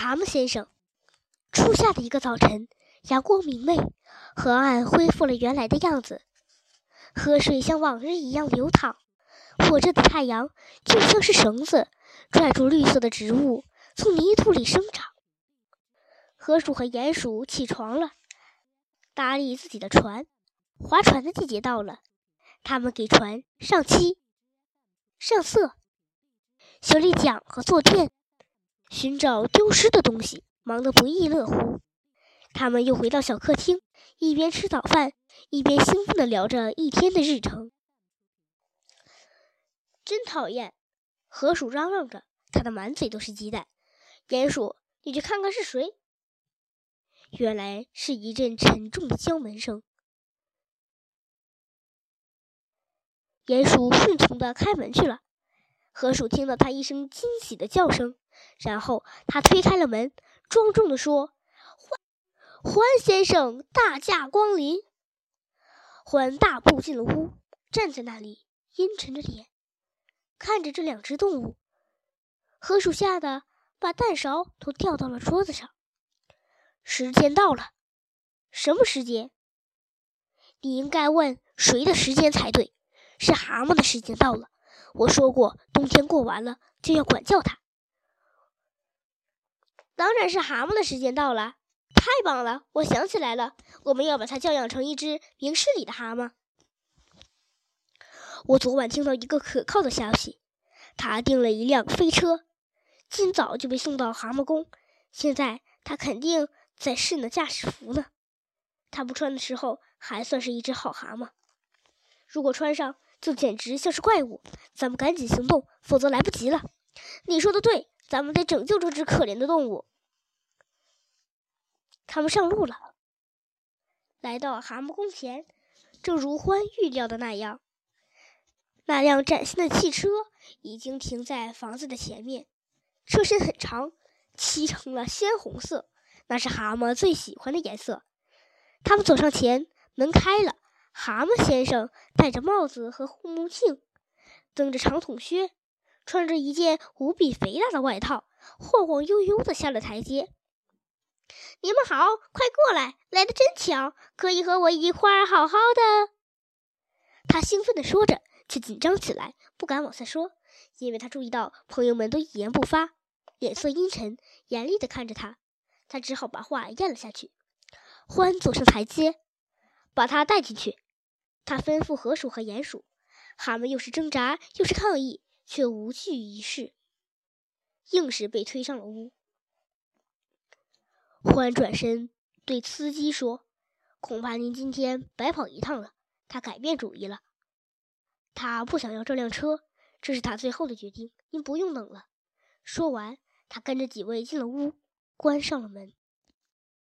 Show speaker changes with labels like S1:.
S1: 蛤蟆先生。初夏的一个早晨，阳光明媚，河岸恢复了原来的样子，河水像往日一样流淌。火热的太阳就像是绳子，拽住绿色的植物从泥土里生长。河鼠和鼹鼠起床了，打理自己的船。划船的季节到了，他们给船上漆、上色、修理桨和坐垫，寻找丢失的东西。忙得不亦乐乎。他们又回到小客厅，一边吃早饭，一边兴奋地聊着一天的日程。真讨厌！河鼠嚷嚷着，他的满嘴都是鸡蛋。鼹鼠，你去看看是谁？原来是一阵沉重的敲门声。鼹鼠顺从地开门去了。河鼠听到他一声惊喜的叫声，然后他推开了门。庄重地说：“欢，欢先生大驾光临。”欢大步进了屋，站在那里，阴沉着脸，看着这两只动物。河鼠吓得把蛋勺都掉到了桌子上。时间到了，什么时间？你应该问谁的时间才对。是蛤蟆的时间到了。我说过，冬天过完了就要管教它。当然是蛤蟆的时间到了，太棒了！我想起来了，我们要把它教养成一只明事理的蛤蟆。我昨晚听到一个可靠的消息，他订了一辆飞车，今早就被送到蛤蟆宫。现在他肯定在试呢驾驶服呢。他不穿的时候还算是一只好蛤蟆，如果穿上，就简直像是怪物。咱们赶紧行动，否则来不及了。你说的对，咱们得拯救这只可怜的动物。他们上路了，来到蛤蟆宫前，正如欢预料的那样，那辆崭新的汽车已经停在房子的前面，车身很长，漆成了鲜红色，那是蛤蟆最喜欢的颜色。他们走上前，门开了，蛤蟆先生戴着帽子和护目镜，蹬着长筒靴，穿着一件无比肥大的外套，晃晃悠悠地下了台阶。你们好，快过来！来的真巧，可以和我一块儿好好的。他兴奋地说着，却紧张起来，不敢往下说，因为他注意到朋友们都一言不发，脸色阴沉，严厉地看着他。他只好把话咽了下去。欢走上台阶，把他带进去。他吩咐河鼠和鼹鼠，他们又是挣扎又是抗议，却无济于事，硬是被推上了屋。欢转身对司机说：“恐怕您今天白跑一趟了。”他改变主意了，他不想要这辆车，这是他最后的决定。您不用等了。说完，他跟着几位进了屋，关上了门。